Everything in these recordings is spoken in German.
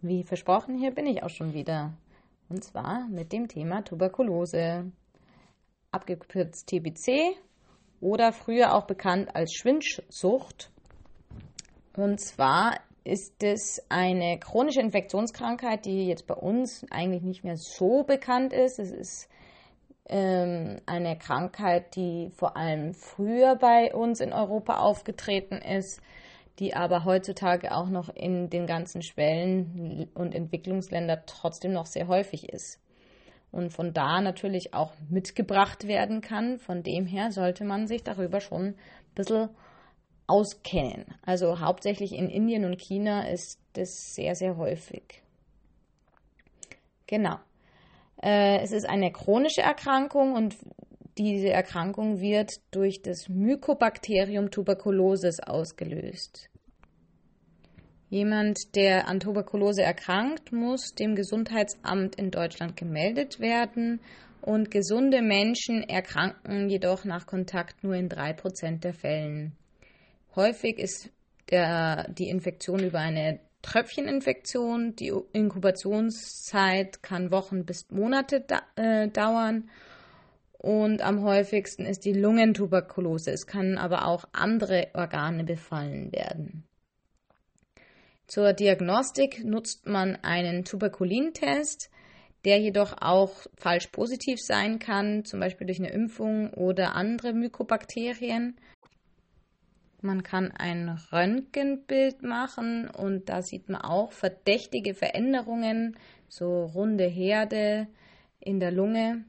Wie versprochen, hier bin ich auch schon wieder. Und zwar mit dem Thema Tuberkulose. Abgekürzt TBC oder früher auch bekannt als Schwindsucht. Und zwar ist es eine chronische Infektionskrankheit, die jetzt bei uns eigentlich nicht mehr so bekannt ist. Es ist ähm, eine Krankheit, die vor allem früher bei uns in Europa aufgetreten ist, die aber heutzutage auch noch in den ganzen Schwellen- und Entwicklungsländern trotzdem noch sehr häufig ist. Und von da natürlich auch mitgebracht werden kann. Von dem her sollte man sich darüber schon ein bisschen auskennen. Also hauptsächlich in Indien und China ist das sehr, sehr häufig. Genau. Äh, es ist eine chronische Erkrankung und diese Erkrankung wird durch das Mycobacterium tuberculosis ausgelöst. Jemand, der an Tuberkulose erkrankt, muss dem Gesundheitsamt in Deutschland gemeldet werden und gesunde Menschen erkranken jedoch nach Kontakt nur in 3% der Fällen. Häufig ist der, die Infektion über eine Tröpfcheninfektion. Die Inkubationszeit kann Wochen bis Monate da, äh, dauern. Und am häufigsten ist die Lungentuberkulose. Es können aber auch andere Organe befallen werden. Zur Diagnostik nutzt man einen Tuberkulintest, der jedoch auch falsch positiv sein kann, zum Beispiel durch eine Impfung oder andere Mykobakterien. Man kann ein Röntgenbild machen und da sieht man auch verdächtige Veränderungen, so runde Herde in der Lunge.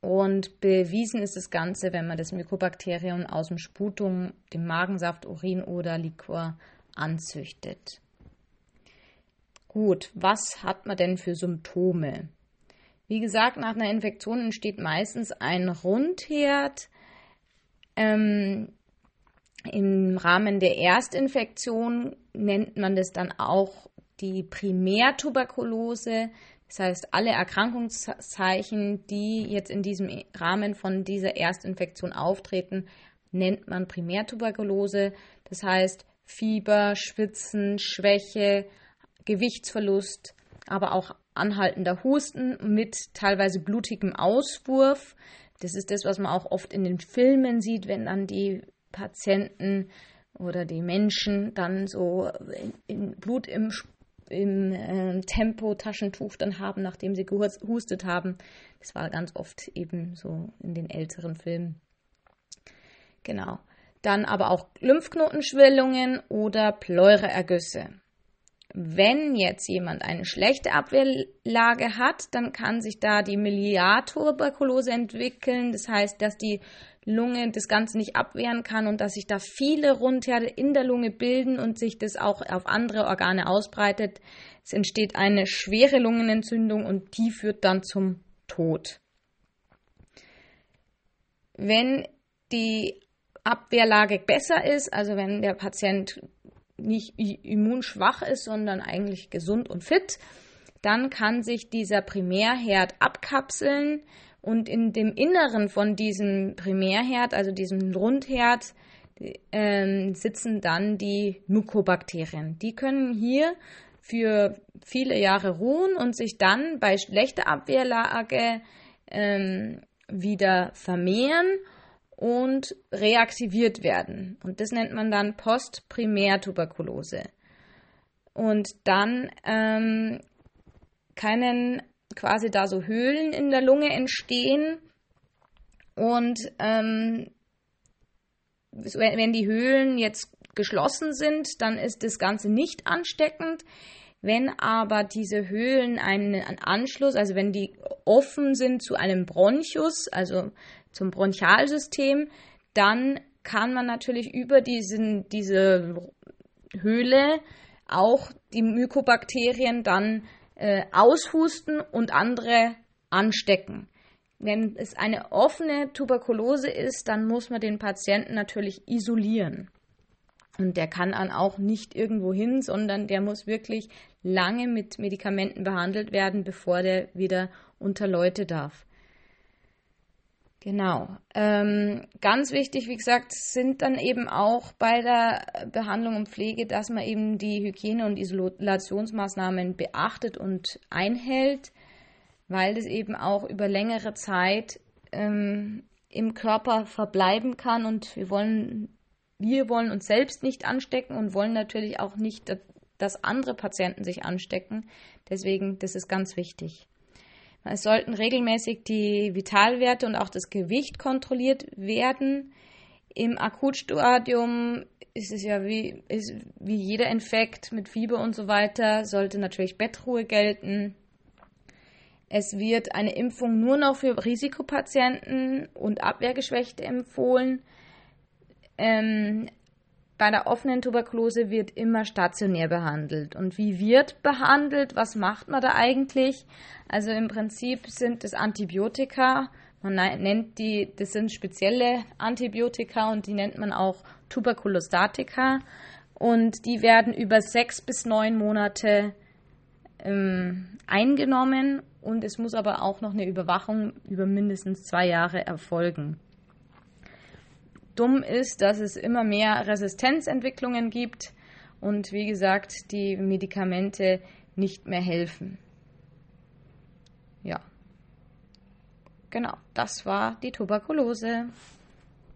Und bewiesen ist das Ganze, wenn man das Mykobakterium aus dem Sputum, dem Magensaft, Urin oder Liquor anzüchtet. Gut, was hat man denn für Symptome? Wie gesagt, nach einer Infektion entsteht meistens ein Rundherd. Ähm, im Rahmen der Erstinfektion nennt man das dann auch die Primärtuberkulose. Das heißt, alle Erkrankungszeichen, die jetzt in diesem Rahmen von dieser Erstinfektion auftreten, nennt man Primärtuberkulose. Das heißt, Fieber, Schwitzen, Schwäche, Gewichtsverlust, aber auch anhaltender Husten mit teilweise blutigem Auswurf. Das ist das, was man auch oft in den Filmen sieht, wenn dann die Patienten oder die Menschen dann so in, in Blut im, im äh, Tempo-Taschentuch dann haben, nachdem sie gehustet haben. Das war ganz oft eben so in den älteren Filmen. Genau. Dann aber auch Lymphknotenschwellungen oder Pleureergüsse. Wenn jetzt jemand eine schlechte Abwehrlage hat, dann kann sich da die Miliartuberkulose entwickeln. Das heißt, dass die Lunge das Ganze nicht abwehren kann und dass sich da viele Rundherde in der Lunge bilden und sich das auch auf andere Organe ausbreitet. Es entsteht eine schwere Lungenentzündung und die führt dann zum Tod. Wenn die Abwehrlage besser ist, also wenn der Patient nicht immunschwach ist, sondern eigentlich gesund und fit, dann kann sich dieser Primärherd abkapseln und in dem Inneren von diesem Primärherd, also diesem Rundherd, äh, sitzen dann die Mykobakterien. Die können hier für viele Jahre ruhen und sich dann bei schlechter Abwehrlage ähm, wieder vermehren und reaktiviert werden. Und das nennt man dann Postprimärtuberkulose. Und dann ähm, können quasi da so Höhlen in der Lunge entstehen und ähm, wenn die Höhlen jetzt geschlossen sind, dann ist das Ganze nicht ansteckend. Wenn aber diese Höhlen einen Anschluss, also wenn die offen sind zu einem Bronchus, also zum Bronchialsystem, dann kann man natürlich über diesen, diese Höhle auch die Mykobakterien dann äh, aushusten und andere anstecken. Wenn es eine offene Tuberkulose ist, dann muss man den Patienten natürlich isolieren. Und der kann dann auch nicht irgendwo hin, sondern der muss wirklich lange mit Medikamenten behandelt werden, bevor der wieder unter Leute darf. Genau. Ähm, ganz wichtig, wie gesagt, sind dann eben auch bei der Behandlung und Pflege, dass man eben die Hygiene- und Isolationsmaßnahmen beachtet und einhält, weil das eben auch über längere Zeit ähm, im Körper verbleiben kann und wir wollen, wir wollen uns selbst nicht anstecken und wollen natürlich auch nicht, dass andere Patienten sich anstecken. Deswegen, das ist ganz wichtig. Es sollten regelmäßig die Vitalwerte und auch das Gewicht kontrolliert werden. Im Akutstadium ist es ja wie, ist wie jeder Infekt mit Fieber und so weiter, sollte natürlich Bettruhe gelten. Es wird eine Impfung nur noch für Risikopatienten und Abwehrgeschwächte empfohlen. Ähm, bei der offenen Tuberkulose wird immer stationär behandelt. Und wie wird behandelt? Was macht man da eigentlich? Also im Prinzip sind es Antibiotika. Man nennt die, das sind spezielle Antibiotika und die nennt man auch Tuberkulostatika. Und die werden über sechs bis neun Monate ähm, eingenommen und es muss aber auch noch eine Überwachung über mindestens zwei Jahre erfolgen. Dumm ist, dass es immer mehr Resistenzentwicklungen gibt und wie gesagt, die Medikamente nicht mehr helfen. Ja. Genau, das war die Tuberkulose.